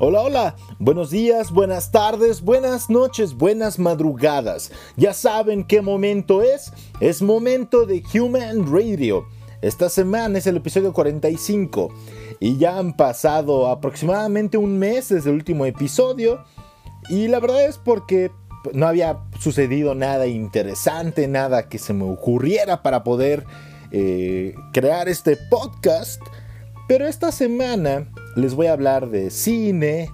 Hola, hola, buenos días, buenas tardes, buenas noches, buenas madrugadas. Ya saben qué momento es. Es momento de Human Radio. Esta semana es el episodio 45 y ya han pasado aproximadamente un mes desde el último episodio. Y la verdad es porque no había sucedido nada interesante, nada que se me ocurriera para poder eh, crear este podcast. Pero esta semana les voy a hablar de cine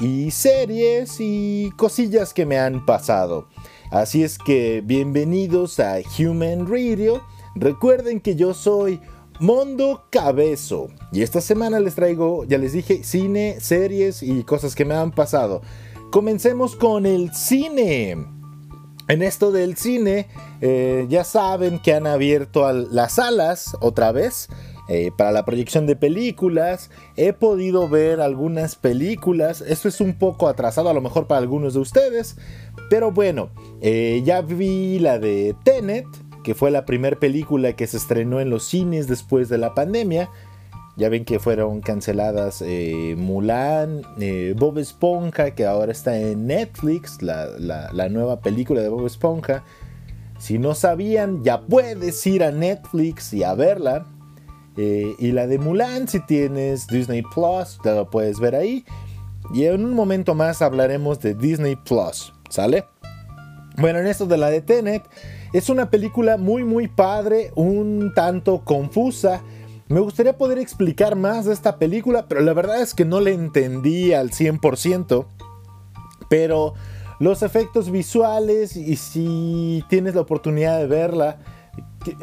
y series y cosillas que me han pasado. Así es que bienvenidos a Human Radio. Recuerden que yo soy Mondo Cabezo y esta semana les traigo, ya les dije, cine, series y cosas que me han pasado. Comencemos con el cine. En esto del cine, eh, ya saben que han abierto las salas otra vez eh, para la proyección de películas. He podido ver algunas películas. Esto es un poco atrasado a lo mejor para algunos de ustedes. Pero bueno, eh, ya vi la de Tenet, que fue la primera película que se estrenó en los cines después de la pandemia. Ya ven que fueron canceladas eh, Mulan, Bob Esponja, que ahora está en Netflix, la, la nueva película de Bob Esponja. Si no sabían, ya puedes ir a Netflix y a verla. Eh, y la de Mulan, si tienes Disney Plus, te lo puedes ver ahí. Y en un momento más hablaremos de Disney Plus, ¿sale? Bueno, en esto de la de Tenet, es una película muy muy padre, un tanto confusa. Me gustaría poder explicar más de esta película, pero la verdad es que no le entendí al 100%. Pero los efectos visuales y si tienes la oportunidad de verla,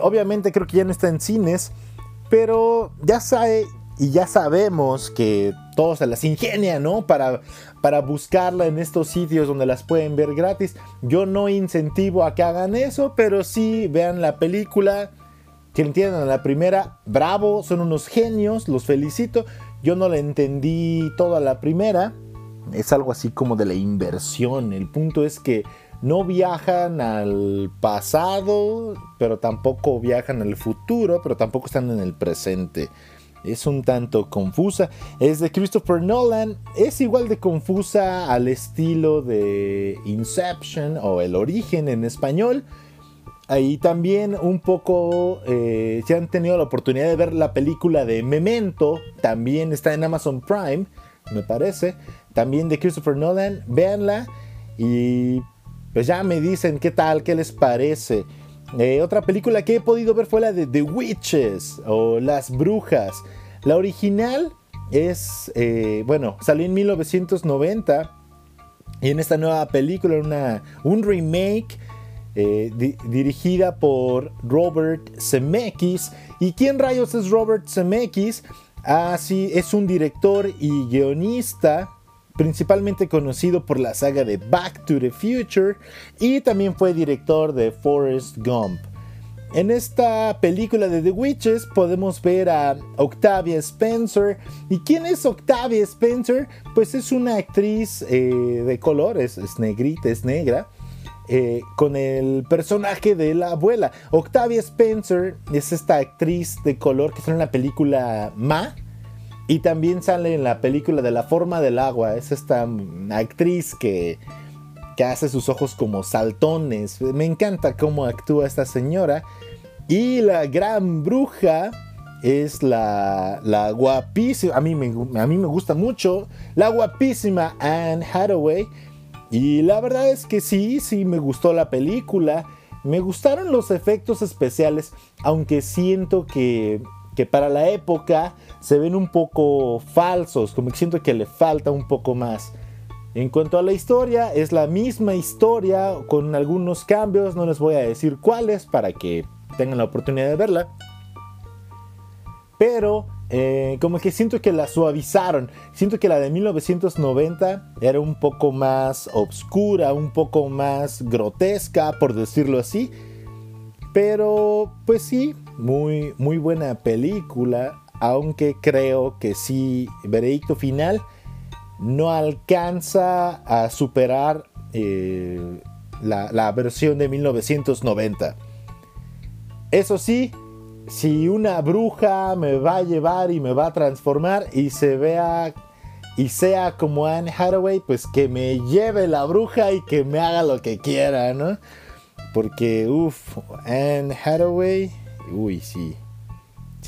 obviamente creo que ya no está en cines, pero ya sabe y ya sabemos que todos se las ingenian, ¿no? Para, para buscarla en estos sitios donde las pueden ver gratis. Yo no incentivo a que hagan eso, pero sí vean la película. Que entiendan la primera, bravo, son unos genios, los felicito. Yo no la entendí toda la primera. Es algo así como de la inversión. El punto es que no viajan al pasado, pero tampoco viajan al futuro, pero tampoco están en el presente. Es un tanto confusa. Es de Christopher Nolan. Es igual de confusa al estilo de Inception o El Origen en español. Ahí también un poco, eh, si han tenido la oportunidad de ver la película de Memento, también está en Amazon Prime, me parece. También de Christopher Nolan, véanla. Y pues ya me dicen qué tal, qué les parece. Eh, otra película que he podido ver fue la de The Witches o Las Brujas. La original es, eh, bueno, salió en 1990 y en esta nueva película, una, un remake eh, dirigida por Robert Zemeckis. ¿Y quién rayos es Robert Zemeckis? Ah, sí, es un director y guionista principalmente conocido por la saga de Back to the Future y también fue director de Forrest Gump. En esta película de The Witches podemos ver a Octavia Spencer. ¿Y quién es Octavia Spencer? Pues es una actriz eh, de colores, es negrita, es negra. Eh, con el personaje de la abuela. Octavia Spencer es esta actriz de color que está en la película Ma, y también sale en la película de La forma del agua. Es esta actriz que, que hace sus ojos como saltones. Me encanta cómo actúa esta señora. Y la gran bruja es la, la guapísima, a mí, me, a mí me gusta mucho, la guapísima Anne Hathaway. Y la verdad es que sí, sí me gustó la película. Me gustaron los efectos especiales, aunque siento que que para la época se ven un poco falsos, como que siento que le falta un poco más. En cuanto a la historia, es la misma historia con algunos cambios, no les voy a decir cuáles para que tengan la oportunidad de verla. Pero eh, como que siento que la suavizaron. Siento que la de 1990 era un poco más obscura, un poco más grotesca, por decirlo así. Pero pues sí, muy, muy buena película, aunque creo que sí, veredicto final, no alcanza a superar eh, la, la versión de 1990. Eso sí, si una bruja me va a llevar y me va a transformar y se vea y sea como Anne Hathaway, pues que me lleve la bruja y que me haga lo que quiera, ¿no? Porque, uff, Anne Hathaway, uy, sí,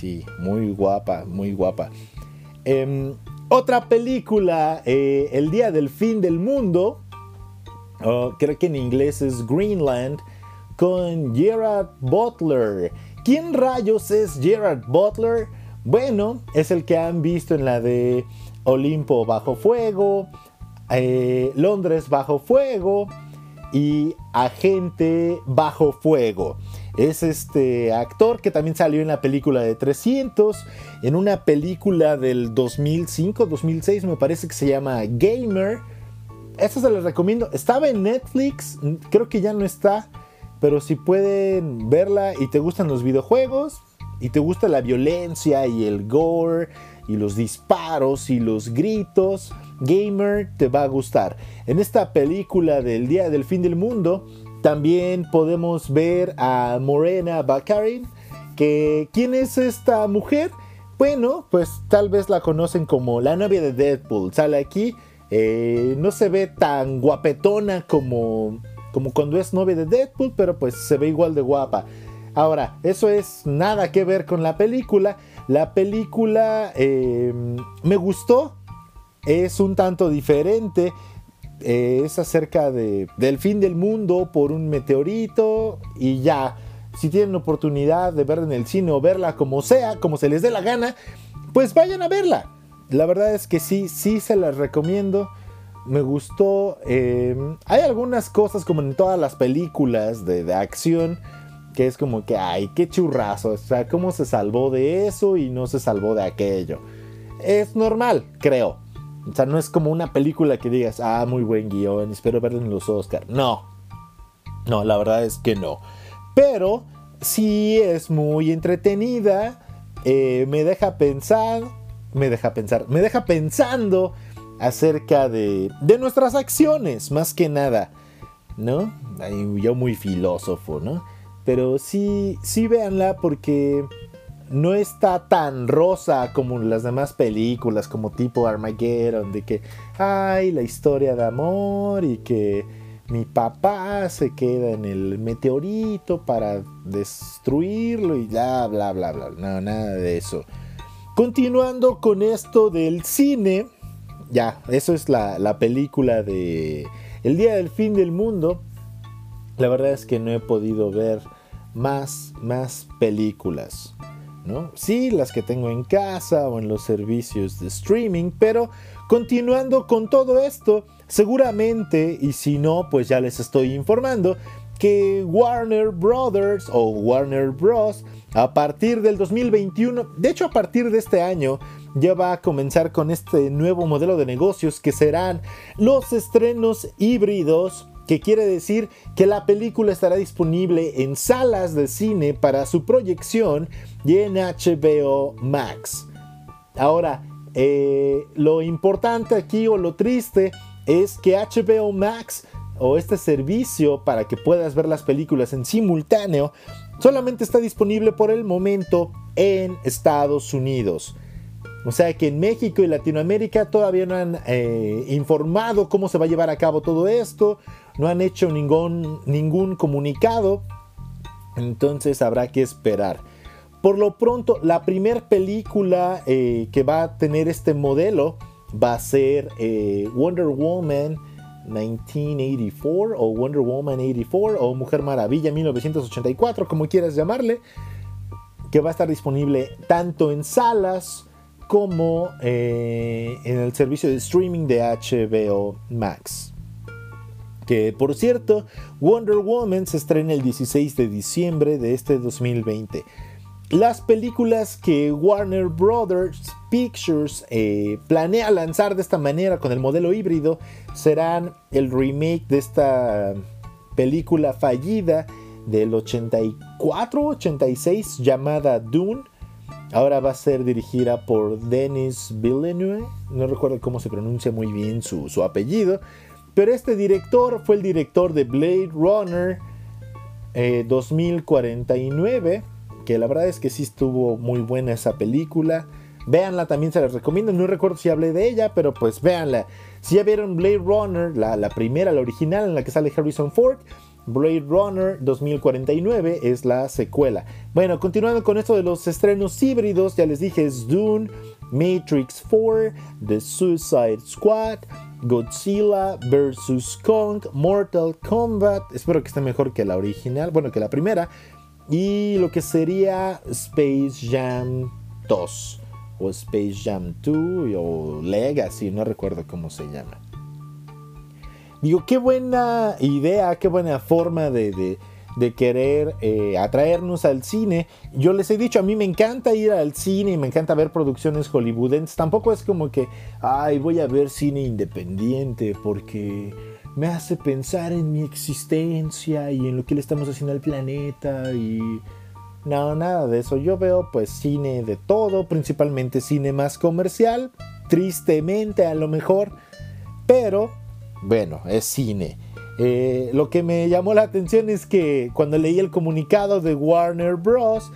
sí, muy guapa, muy guapa. Em, otra película, eh, El Día del Fin del Mundo, creo que en inglés es Greenland, con Gerard Butler. ¿Quién rayos es Gerard Butler? Bueno, es el que han visto en la de Olimpo bajo fuego, eh, Londres bajo fuego y Agente bajo fuego. Es este actor que también salió en la película de 300, en una película del 2005, 2006 me parece que se llama Gamer. Esta se les recomiendo. Estaba en Netflix, creo que ya no está, pero si pueden verla y te gustan los videojuegos y te gusta la violencia y el gore y los disparos y los gritos, Gamer te va a gustar. En esta película del Día del Fin del Mundo también podemos ver a Morena Baccarin, que ¿quién es esta mujer? Bueno, pues tal vez la conocen como la novia de Deadpool. Sale aquí, eh, no se ve tan guapetona como, como cuando es novia de Deadpool, pero pues se ve igual de guapa. Ahora, eso es nada que ver con la película. La película eh, me gustó, es un tanto diferente. Eh, es acerca de, del fin del mundo por un meteorito y ya. Si tienen oportunidad de verla en el cine o verla como sea, como se les dé la gana, pues vayan a verla. La verdad es que sí, sí se las recomiendo. Me gustó. Eh, hay algunas cosas como en todas las películas de, de acción que es como que, ay, qué churrazo. O sea, cómo se salvó de eso y no se salvó de aquello. Es normal, creo. O sea, no es como una película que digas, ah, muy buen guion, espero verlo en los Oscars. No. No, la verdad es que no. Pero sí es muy entretenida. Eh, me deja pensar. Me deja pensar. Me deja pensando acerca de, de nuestras acciones, más que nada. ¿No? yo muy filósofo, ¿no? Pero sí, sí véanla porque no está tan rosa como las demás películas, como tipo Armageddon, de que, ay, la historia de amor y que mi papá se queda en el meteorito para destruirlo y bla, bla, bla, bla. No, nada de eso. Continuando con esto del cine, ya, eso es la, la película de El Día del Fin del Mundo. La verdad es que no he podido ver más, más películas. ¿No? Sí, las que tengo en casa o en los servicios de streaming, pero continuando con todo esto, seguramente, y si no, pues ya les estoy informando, que Warner Brothers o Warner Bros. a partir del 2021, de hecho a partir de este año, ya va a comenzar con este nuevo modelo de negocios que serán los estrenos híbridos que quiere decir que la película estará disponible en salas de cine para su proyección y en HBO Max. Ahora, eh, lo importante aquí o lo triste es que HBO Max o este servicio para que puedas ver las películas en simultáneo solamente está disponible por el momento en Estados Unidos. O sea que en México y Latinoamérica todavía no han eh, informado cómo se va a llevar a cabo todo esto, no han hecho ningún, ningún comunicado, entonces habrá que esperar. Por lo pronto, la primera película eh, que va a tener este modelo va a ser eh, Wonder Woman 1984 o Wonder Woman 84 o Mujer Maravilla 1984, como quieras llamarle, que va a estar disponible tanto en salas como eh, en el servicio de streaming de HBO Max. Que por cierto, Wonder Woman se estrena el 16 de diciembre de este 2020. Las películas que Warner Brothers Pictures eh, planea lanzar de esta manera con el modelo híbrido serán el remake de esta película fallida del 84-86 llamada Dune. Ahora va a ser dirigida por Denis Villeneuve, no recuerdo cómo se pronuncia muy bien su, su apellido, pero este director fue el director de Blade Runner 2049 eh, que la verdad es que sí estuvo muy buena esa película. Véanla, también se la recomiendo. No recuerdo si hablé de ella, pero pues véanla. Si ya vieron Blade Runner, la, la primera, la original, en la que sale Harrison Ford, Blade Runner 2049 es la secuela. Bueno, continuando con esto de los estrenos híbridos, ya les dije, es Dune, Matrix 4, The Suicide Squad, Godzilla vs. Kong, Mortal Kombat, espero que esté mejor que la original, bueno, que la primera, y lo que sería Space Jam 2, o Space Jam 2, o Legacy, no recuerdo cómo se llama. Digo, qué buena idea, qué buena forma de, querer eh, atraernos al cine. Yo les he dicho, a mí me encanta ir al cine y me encanta ver producciones hollywoodenses. Tampoco es como que, ay, voy a ver cine independiente porque me hace pensar en mi existencia y en lo que le estamos haciendo al planeta y... No, nada de eso. Yo veo pues cine de todo, principalmente cine más comercial, tristemente a lo mejor, pero bueno, es cine. Eh, lo que me llamó la atención es que cuando leí el comunicado de Warner Bros.,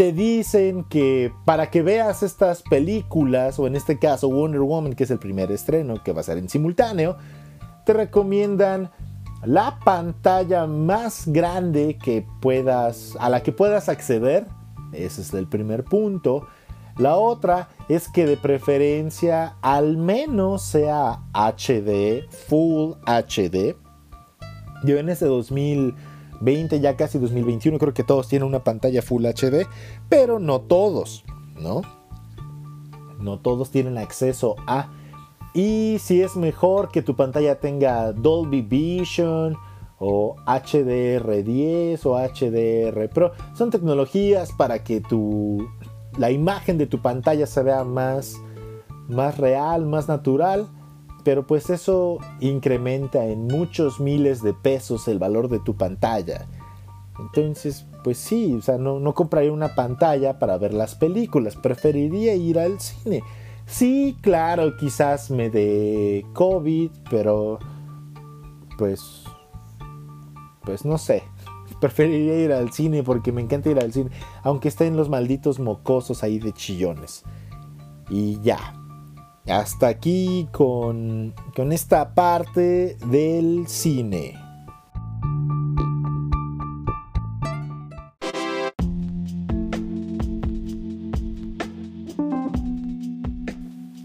te dicen que para que veas estas películas, o en este caso Wonder Woman, que es el primer estreno que va a ser en simultáneo, te recomiendan la pantalla más grande que puedas, a la que puedas acceder. Ese es el primer punto. La otra es que de preferencia al menos sea HD, Full HD. Yo en ese 2020, ya casi 2021, creo que todos tienen una pantalla Full HD, pero no todos, ¿no? No todos tienen acceso a... Y si es mejor que tu pantalla tenga Dolby Vision o HDR10 o HDR Pro, son tecnologías para que tu la imagen de tu pantalla se vea más, más real, más natural, pero pues eso incrementa en muchos miles de pesos el valor de tu pantalla. Entonces, pues sí, o sea, no, no compraría una pantalla para ver las películas, preferiría ir al cine. Sí, claro, quizás me dé COVID, pero pues, pues no sé, preferiría ir al cine porque me encanta ir al cine, aunque estén los malditos mocosos ahí de chillones. Y ya, hasta aquí con, con esta parte del cine.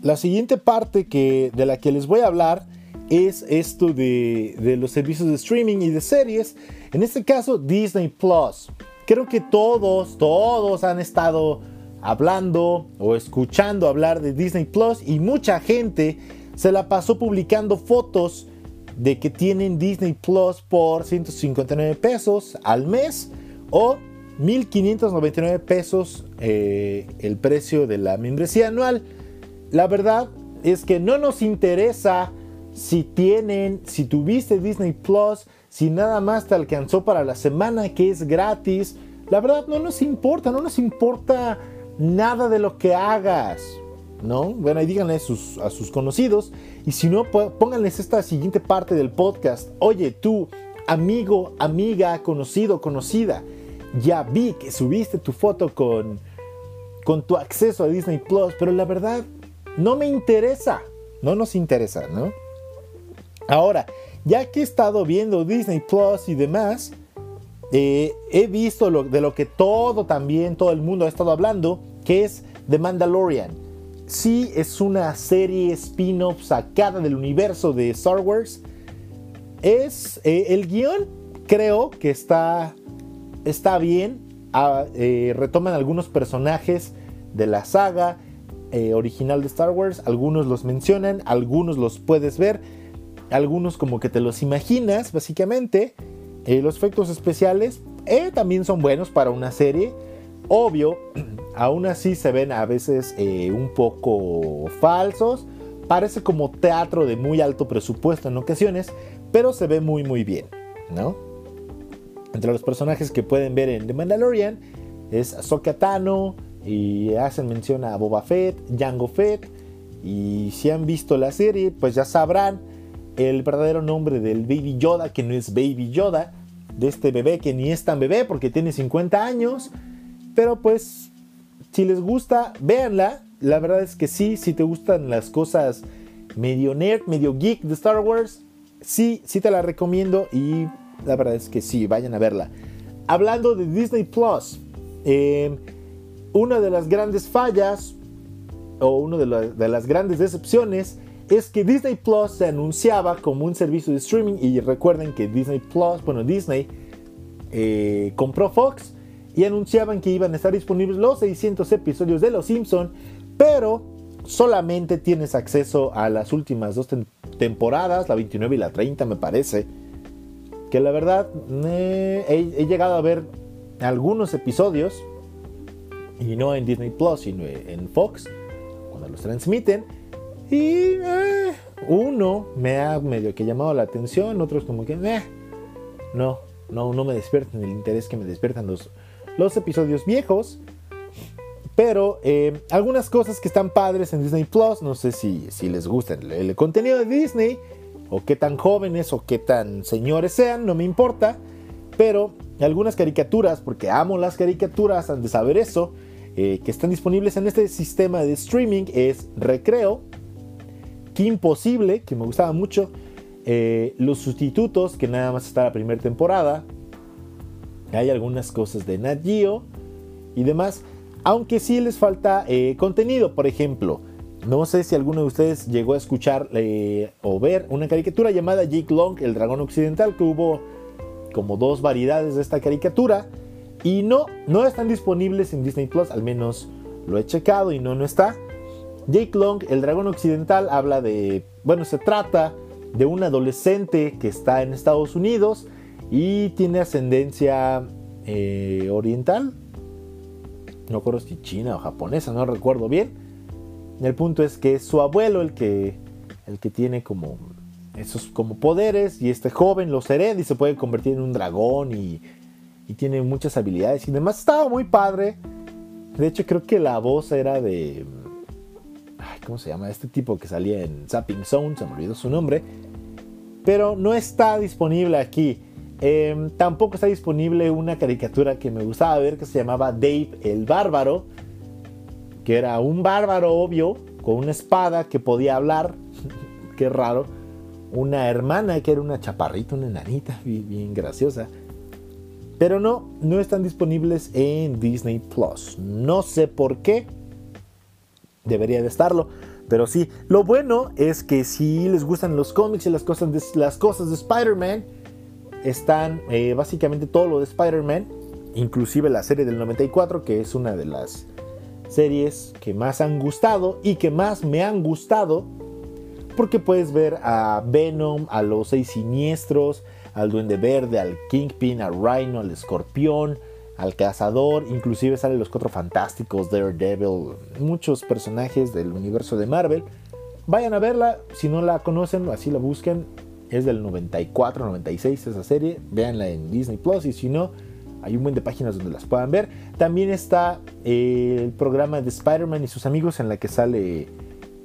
La siguiente parte que, de la que les voy a hablar es esto de, de los servicios de streaming y de series en este caso, Disney Plus. Creo que todos, todos han estado hablando o escuchando hablar de Disney Plus y mucha gente se la pasó publicando fotos de que tienen Disney Plus por 159 pesos al mes o 1599 pesos eh, el precio de la membresía anual. La verdad es que no nos interesa si tienen, si tuviste Disney Plus, si nada más te alcanzó para la semana que es gratis, la verdad no nos importa, no nos importa nada de lo que hagas. ¿No? Bueno, ahí díganle a sus, a sus conocidos. Y si no, pónganles esta siguiente parte del podcast. Oye, tú, amigo, amiga, conocido, conocida, ya vi que subiste tu foto con, con tu acceso a Disney Plus, pero la verdad no me interesa. No nos interesa, ¿no? Ahora, ya que he estado viendo Disney Plus y demás, eh, he visto de lo que todo también, todo el mundo ha estado hablando, que es The Mandalorian. Sí, es una serie spin-off sacada del universo de Star Wars. Es eh, el guion, creo que está, está bien. Ah, eh, retoman algunos personajes de la saga original de Star Wars. Algunos los mencionan, algunos los puedes ver algunos como que te los imaginas, básicamente. Eh, los efectos especiales eh, también son buenos para una serie. Obvio, aún así se ven a veces eh, un poco falsos. Parece como teatro de muy alto presupuesto en ocasiones, pero se ve muy muy bien, ¿no? Entre los personajes que pueden ver en The Mandalorian es Ahsoka Tano y hacen mención a Boba Fett, Jango Fett. Y si han visto la serie, pues ya sabrán el verdadero nombre del Baby Yoda, que no es Baby Yoda, de este bebé que ni es tan bebé porque tiene 50 años. Pero pues, si les gusta, véanla. la verdad es que sí, si te gustan las cosas medio nerd, medio geek de Star Wars, sí, sí te la recomiendo y la verdad es que sí, vayan a verla. Hablando de Disney Plus, eh, una de las grandes fallas o una de, las grandes decepciones es que Disney Plus se anunciaba como un servicio de streaming y recuerden que Disney Plus, bueno, Disney eh, compró Fox y anunciaban que iban a estar disponibles los 600 episodios de Los Simpson, pero solamente tienes acceso a las últimas dos temporadas, la 29 y la 30 me parece. Que la verdad he, he, llegado a ver algunos episodios, y no en Disney Plus, sino en Fox, cuando los transmiten. Y eh, uno me ha medio que llamado la atención, otros como que eh, no, no, no me despiertan el interés que me despiertan los, los episodios viejos. Pero eh, algunas cosas que están padres en Disney Plus, no sé si, si les gusta el, contenido de Disney, o qué tan jóvenes o qué tan señores sean, no me importa. Pero algunas caricaturas, porque amo las caricaturas, han de saber eso, que están disponibles en este sistema de streaming es Recreo, Que Imposible, que me gustaba mucho, eh, Los Sustitutos, que nada más está la primera temporada, hay algunas cosas de Nat Geo y demás, aunque sí les falta eh, contenido, por ejemplo. No sé si alguno de ustedes llegó a escuchar eh, o ver una caricatura llamada Jake Long, el dragón occidental, que hubo como dos variedades de esta caricatura. Y no, no están disponibles en Disney Plus, al menos lo he checado y no, no está. Jake Long, el dragón occidental, habla de, bueno, se trata de un adolescente que está en Estados Unidos y tiene ascendencia eh, oriental. No recuerdo si china o japonesa, no recuerdo bien. El punto es que es su abuelo el que, el que tiene como esos como poderes y este joven los hereda y se puede convertir en un dragón y, y tiene muchas habilidades y demás. Estaba muy padre. De hecho creo que la voz era de... ¿Cómo se llama? Este tipo que salía en Zapping Zone, se me olvidó su nombre. Pero no está disponible aquí. Em, tampoco está disponible una caricatura que me gustaba ver que se llamaba Dave el Bárbaro, que era un bárbaro obvio, con una espada que podía hablar, qué raro, una hermana que era una chaparrita, una enanita, bien, graciosa. Pero no, no están disponibles en Disney Plus. No sé por qué. Debería de estarlo. Pero sí, lo bueno es que si les gustan los cómics y las cosas de, las cosas de Spider-Man, están eh, básicamente todo lo de Spider-Man, inclusive la serie del 94, que es una de las series que más han gustado y que más me han gustado, porque puedes ver a Venom, a los seis siniestros, al Duende Verde, al Kingpin, al Rhino, al Escorpión, al Cazador, inclusive salen los Cuatro Fantásticos, Daredevil, muchos personajes del universo de Marvel. Vayan a verla, si no la conocen, así la busquen, es del 94, 96 esa serie. Véanla en Disney Plus y si no, hay un buen de páginas donde las puedan ver. También está eh, el programa de Spider-Man y sus amigos en la que sale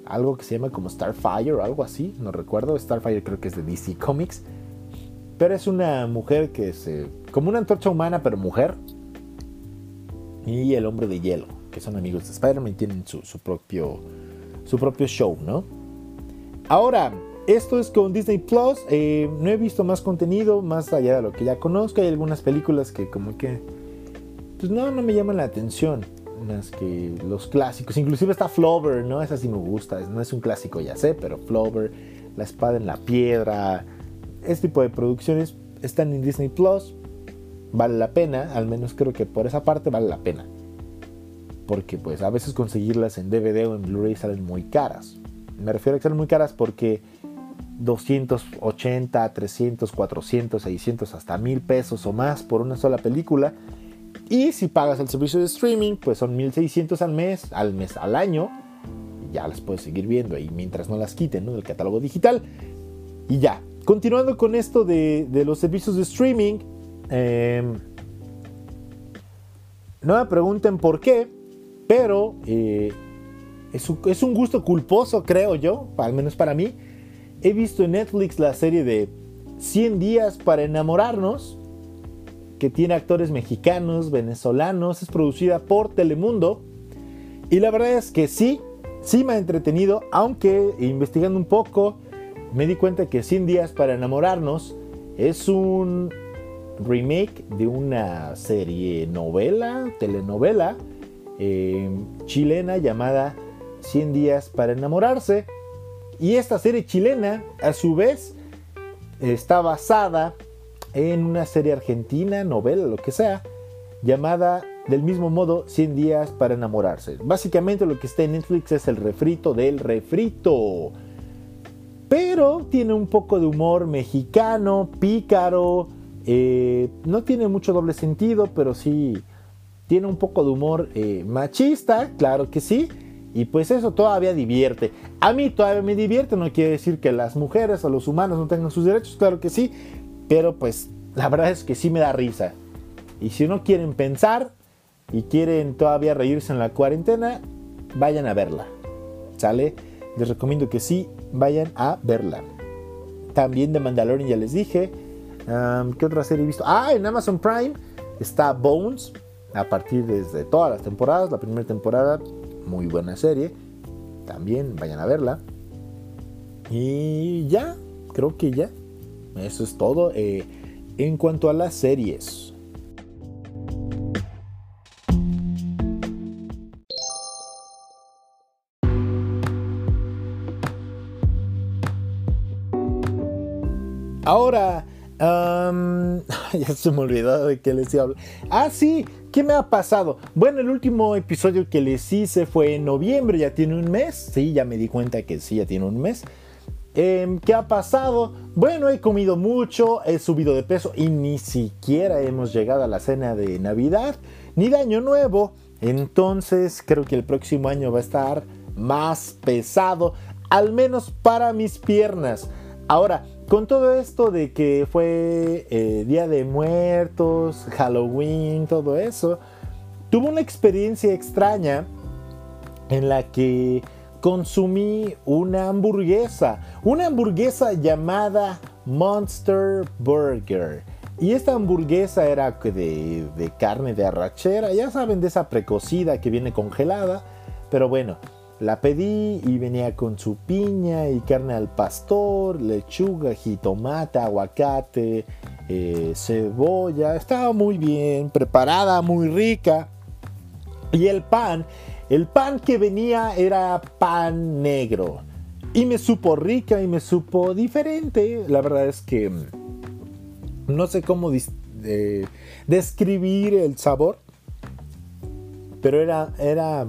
algo que se llama como Starfire o algo así, no recuerdo. Starfire creo que es de DC Comics. Pero es una mujer que es como una antorcha humana, pero mujer. Y el hombre de hielo, que son amigos de Spider-Man y tienen su, su, propio, su propio show, ¿no? Ahora, esto es con Disney Plus. Eh, no he visto más contenido más allá de lo que ya conozco. Hay algunas películas que como que... Pues no, no me llaman la atención. Más que los clásicos. Inclusive está Flover, ¿no? Esa sí me gusta. No es un clásico, ya sé, pero Flover, La Espada en la Piedra. Este tipo de producciones están en Disney Plus. Vale la pena. Al menos creo que por esa parte vale la pena. Porque pues a veces conseguirlas en DVD o en Blu-ray salen muy caras. Me refiero a que salen muy caras porque 280, 300, 400, 600, hasta 1000 pesos o más por una sola película. Y si pagas el servicio de streaming, pues son 1600 al mes, al mes, al año. ya las puedes seguir viendo ahí mientras no las quiten del catálogo digital. Y ya, continuando con esto de, los servicios de streaming, em, no me pregunten por qué, pero eh, es, un gusto culposo, creo yo, al menos para mí he visto en Netflix la serie de 100 días para enamorarnos, que tiene actores mexicanos, venezolanos, es producida por Telemundo. Y la verdad es que sí, sí me ha entretenido, aunque investigando un poco me di cuenta que 100 días para enamorarnos es un remake de una serie novela, telenovela eh, chilena llamada 100 días para enamorarse. Y esta serie chilena, a su vez, está basada en una serie argentina, novela, lo que sea, llamada del mismo modo 100 días para enamorarse. Básicamente lo que está en Netflix es el refrito del refrito. Pero tiene un poco de humor mexicano, pícaro, eh, no tiene mucho doble sentido, pero sí tiene un poco de humor eh, machista, claro que sí. Y pues eso todavía divierte. A mí todavía me divierte, no quiere decir que las mujeres o los humanos no tengan sus derechos, claro que sí. Pero pues la verdad es que sí me da risa. Y si no quieren pensar y quieren todavía reírse en la cuarentena, vayan a verla. ¿Sale? Les recomiendo que sí, vayan a verla. También de Mandalorian ya les dije. ¿Qué otra serie he visto? Ah, en Amazon Prime está Bones. A partir desde todas las temporadas. La primera temporada, muy buena serie. También vayan a verla. Y ya, creo que ya. Eso es todo. Eh, en cuanto a las series. Ahora, ya se me olvidó de que les iba a hablar. Ah, sí, ¿qué me ha pasado? Bueno, el último episodio que les hice fue en noviembre, ya tiene un mes. Sí, ya me di cuenta que sí, ya tiene un mes. Em, ¿Qué ha pasado? Bueno, he comido mucho, he subido de peso y ni siquiera hemos llegado a la cena de Navidad ni de Año Nuevo. Entonces creo que el próximo año va a estar más pesado, al menos para mis piernas. Ahora, con todo esto de que fue eh, Día de Muertos, Halloween, todo eso, tuve una experiencia extraña en la que consumí una hamburguesa, una hamburguesa llamada Monster Burger. Y esta hamburguesa era de, de carne de arrachera, ya saben, de esa precocida que viene congelada, pero bueno, la pedí y venía con su piña y carne al pastor, lechuga, jitomate, aguacate, eh, cebolla. Estaba muy bien preparada, muy rica. Y el pan, el pan que venía era pan negro. Y me supo rica y me supo diferente. La verdad es que mm, no sé cómo describir el sabor. Pero era, era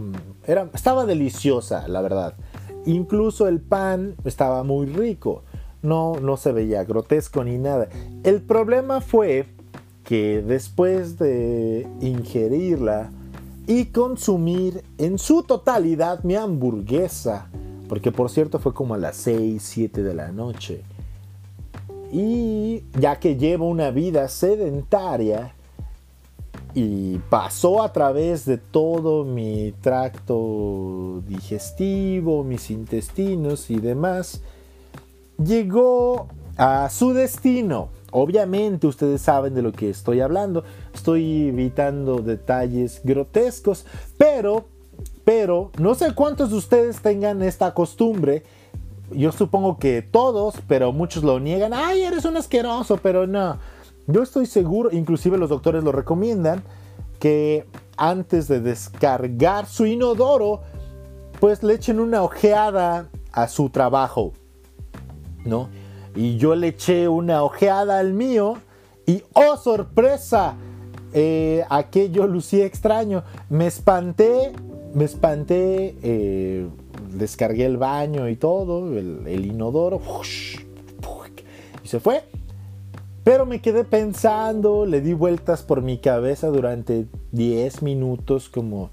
mm, estaba deliciosa, la verdad. Incluso el pan estaba muy rico. No, no se veía grotesco ni nada. El problema fue que después de ingerirla y consumir en su totalidad mi hamburguesa, porque por cierto fue como a las 6, 7 de la noche, y ya que llevo una vida sedentaria, y pasó a través de todo mi tracto digestivo, mis intestinos y demás, llegó a su destino. Obviamente ustedes saben de lo que estoy hablando, estoy evitando detalles grotescos, pero, pero, no sé cuántos de ustedes tengan esta costumbre. Yo supongo que todos, pero muchos lo niegan. Ay, eres un asqueroso, pero no yo estoy seguro, inclusive los doctores lo recomiendan, que antes de descargar su inodoro, pues le echen una ojeada a su trabajo, ¿no? Y yo le eché una ojeada al mío y ¡oh sorpresa! Eh, aquello lucía extraño. Me espanté, me espanté, eh, descargué el baño y todo, el, inodoro, y se fue. Pero me quedé pensando, le di vueltas por mi cabeza durante 10 minutos como,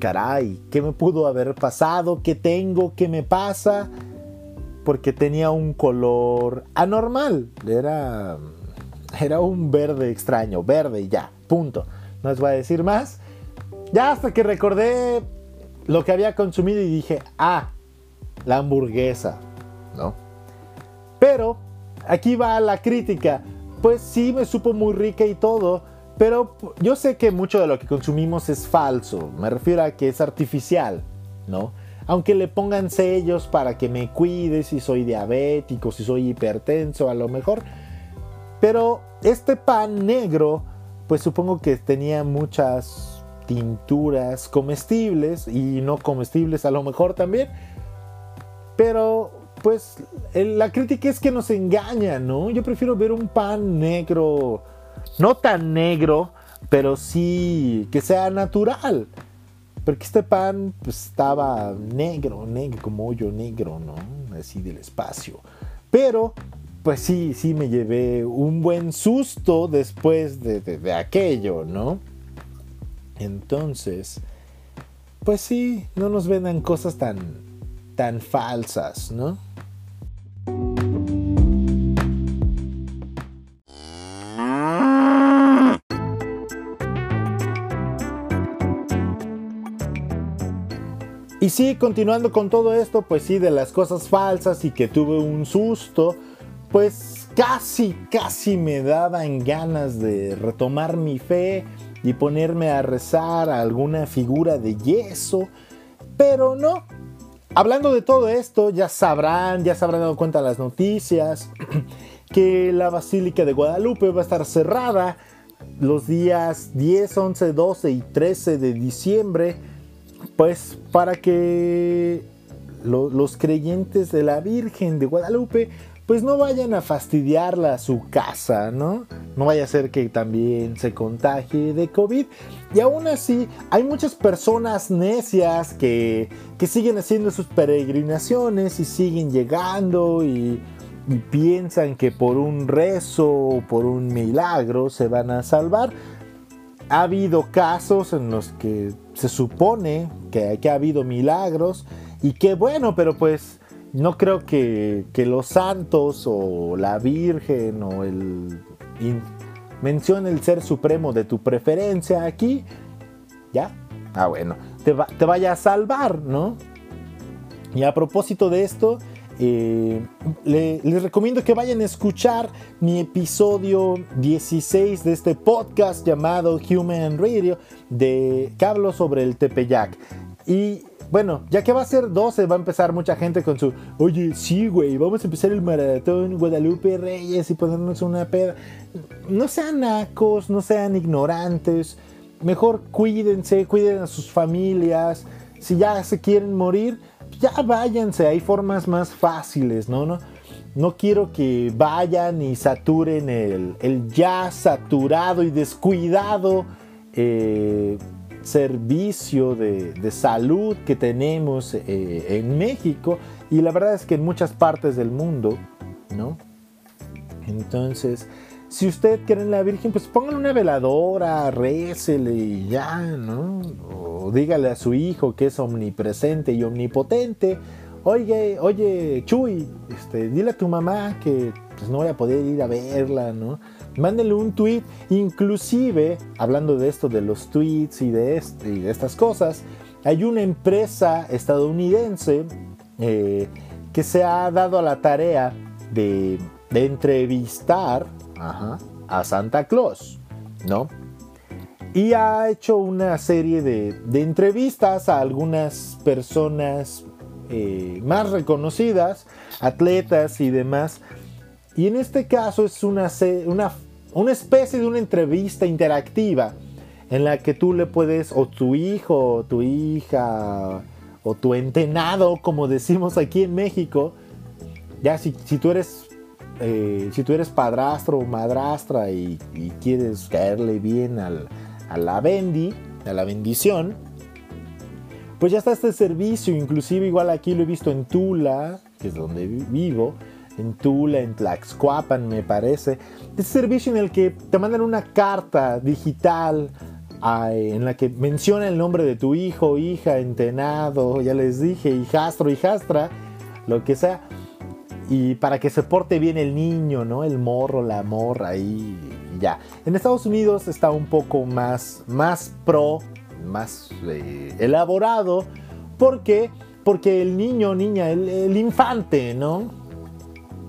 caray, ¿qué me pudo haber pasado? ¿Qué tengo? ¿Qué me pasa? Porque tenía un color anormal. Era, era un verde extraño, verde ya, punto. No les voy a decir más. Ya hasta que recordé lo que había consumido y dije, ah, la hamburguesa, ¿no? Pero aquí va la crítica. Pues sí, me supo muy rica y todo, Pero yo sé que mucho de lo que consumimos es falso, me refiero a que es artificial, ¿no? Aunque le pongan sellos para que me cuide si soy diabético, si soy hipertenso, a lo mejor. Pero este pan negro, pues supongo que tenía muchas tinturas comestibles y no comestibles a lo mejor también. Pero pues la crítica es que nos engaña, ¿no? Yo prefiero ver un pan negro, no tan negro, pero sí que sea natural. Porque este pan pues, estaba negro, negro, como hoyo negro, ¿no? Así del espacio. Pero, pues sí, sí me llevé un buen susto después de, de aquello, ¿no? Entonces, pues sí, no nos vendan cosas tan, tan falsas, ¿no? Y sí, continuando con todo esto, pues sí, de las cosas falsas y que tuve un susto, pues casi, casi me daban ganas de retomar mi fe y ponerme a rezar a alguna figura de yeso, pero no. Hablando de todo esto, ya sabrán, ya se habrán dado cuenta las noticias, que la Basílica de Guadalupe va a estar cerrada los días 10, 11, 12 y 13 de diciembre pues para que los creyentes de la Virgen de Guadalupe pues no vayan a fastidiarla a su casa, ¿no? No vaya a ser que también se contagie de COVID. Y aún así, hay muchas personas necias que, que siguen haciendo sus peregrinaciones y siguen llegando y, y piensan que por un rezo o por un milagro se van a salvar ha habido casos en los que se supone que, ha habido milagros y que bueno, pero pues no creo que, los santos o la Virgen o el... mencione el ser supremo de tu preferencia aquí. ¿Ya? Ah, bueno. Te, te vaya a salvar, ¿no? Y a propósito de esto, eh, les recomiendo que vayan a escuchar mi episodio 16 de este podcast llamado Human Radio de que hablo sobre el Tepeyac. Y bueno, ya que va a ser 12, va a empezar mucha gente con su, oye, sí, güey, vamos a empezar el maratón Guadalupe Reyes y ponernos una peda. No sean nacos, no sean ignorantes. Mejor cuídense, cuiden a sus familias. Si ya se quieren morir, ya váyanse, hay formas más fáciles, ¿no? No, no quiero que vayan y saturen el, ya saturado y descuidado eh, servicio de, salud que tenemos eh, en México y la verdad es que en muchas partes del mundo, ¿no? Entonces, si usted quiere la Virgen, pues póngale una veladora, récele y ya, ¿no? O dígale a su hijo que es omnipresente y omnipotente. Oye, oye, Chuy, este, dile a tu mamá que pues, no voy a poder ir a verla, ¿no? Mándele un tweet, inclusive, hablando de esto, de los tweets y de, y de estas cosas, hay una empresa estadounidense eh, que se ha dado a la tarea de, de entrevistar a Santa Claus, ¿no? Y ha hecho una serie de, entrevistas a algunas personas eh, más reconocidas, atletas y demás. Y en este caso es una, una, una especie de una entrevista interactiva en la que tú le puedes, o tu hijo, o tu hija, o tu entenado, como decimos aquí en México, ya si, si tú eres eh, si tú eres padrastro o madrastra y, quieres caerle bien a la bendi, a la bendición, pues ya está este servicio, inclusive igual aquí lo he visto en Tula, que es donde vivo, en Tula, en Tlaxcuapan me parece, este servicio en el que te mandan una carta digital en la que menciona el nombre de tu hijo, hija, entenado, ya les dije, hijastro, hijastra, lo que sea, y para que se porte bien el niño, ¿no? El morro, la morra ahí, ya. En Estados Unidos está un poco más, más pro, más eh, elaborado. ¿Por qué? Porque el niño, niña, el, infante, ¿no?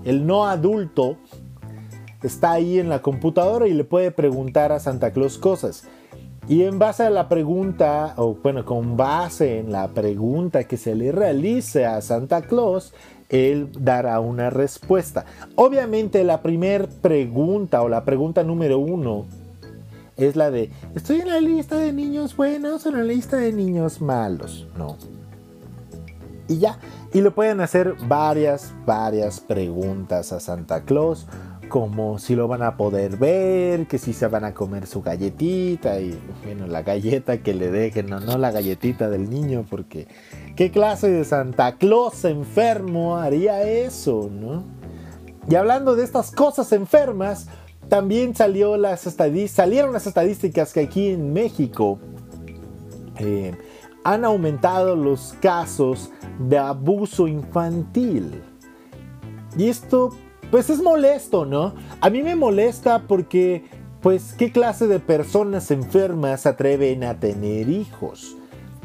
El no adulto, está ahí en la computadora y le puede preguntar a Santa Claus cosas. Y en base a la pregunta, o bueno, con base en la pregunta que se le realice a Santa Claus, él dará una respuesta. Obviamente la primera pregunta o la pregunta número uno es la de, ¿estoy en la lista de niños buenos o en la lista de niños malos? No. Y ya, y le pueden hacer varias, varias preguntas a Santa Claus como si lo van a poder ver, que si se van a comer su galletita y bueno, la galleta que le dejen, no, no la galletita del niño, porque ¿qué clase de Santa Claus enfermo haría eso, no? Y hablando de estas cosas enfermas, también salió las salieron las estadísticas que aquí en México eh, han aumentado los casos de abuso infantil. Y esto pues es molesto, ¿no? A mí me molesta porque, pues, ¿qué clase de personas enfermas se atreven a tener hijos?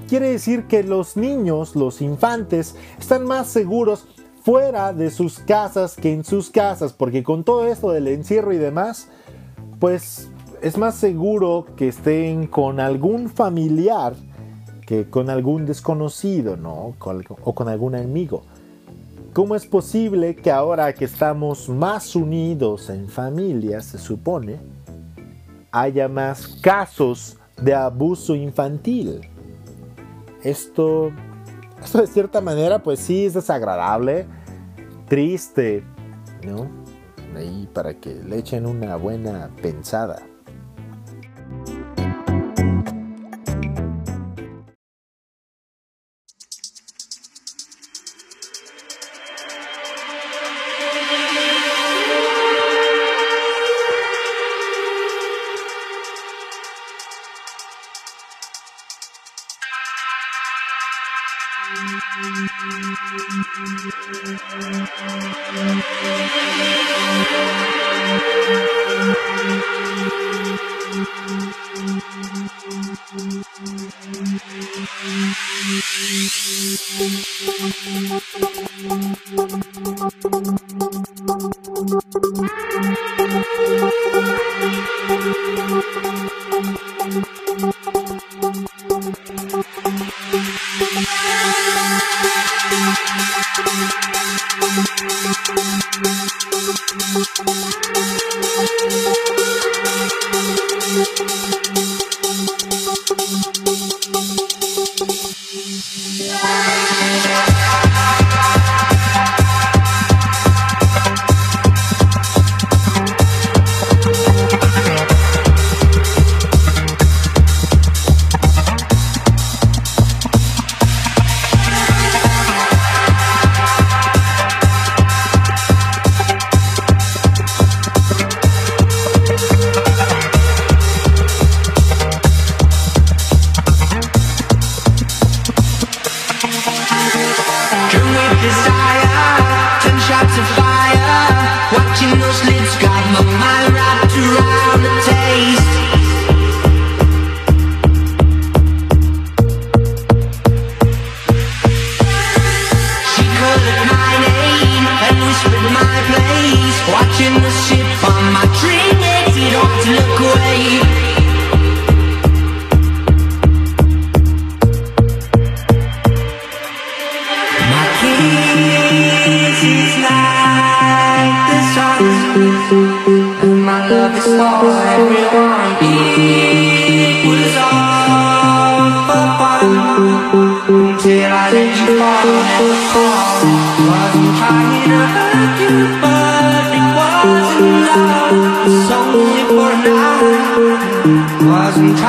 Quiere decir que los niños, los infantes, están más seguros fuera de sus casas que en sus casas, porque con todo esto del encierro y demás, pues es más seguro que estén con algún familiar con algún desconocido, ¿no? O con algún amigo. ¿Cómo es posible que ahora que estamos más unidos en familia, se supone, haya más casos de abuso infantil? Esto, esto de cierta manera, pues sí es desagradable, triste, ¿no? Ahí para que le echen una buena pensada.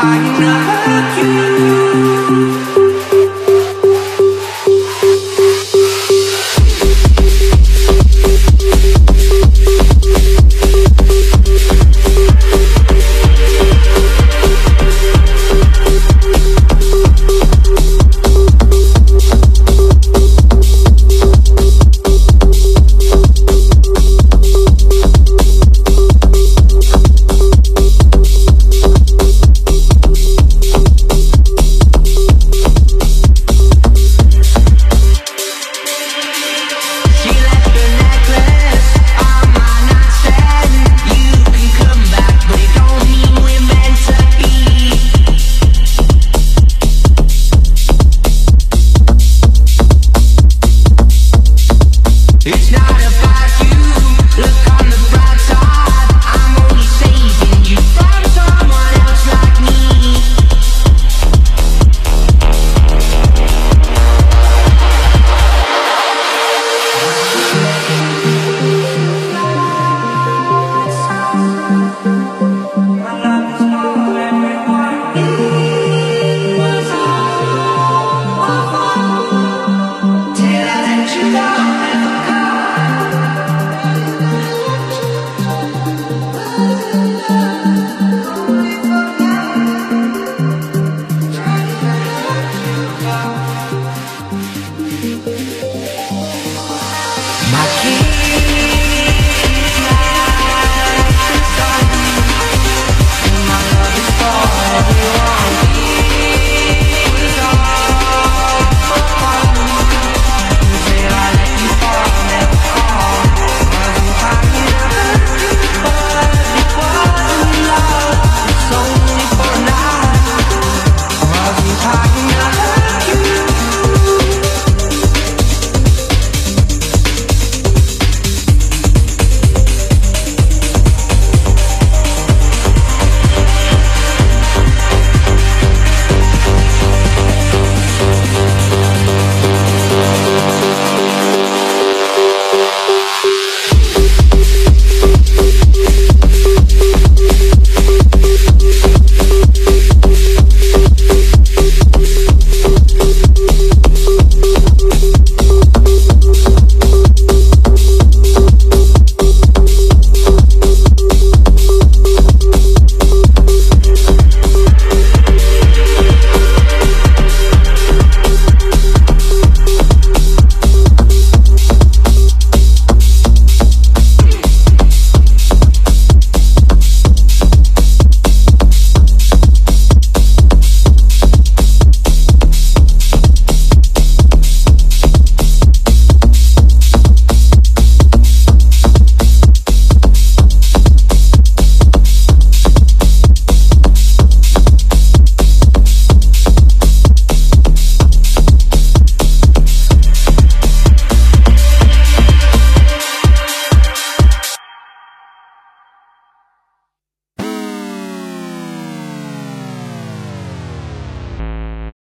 I'm not you.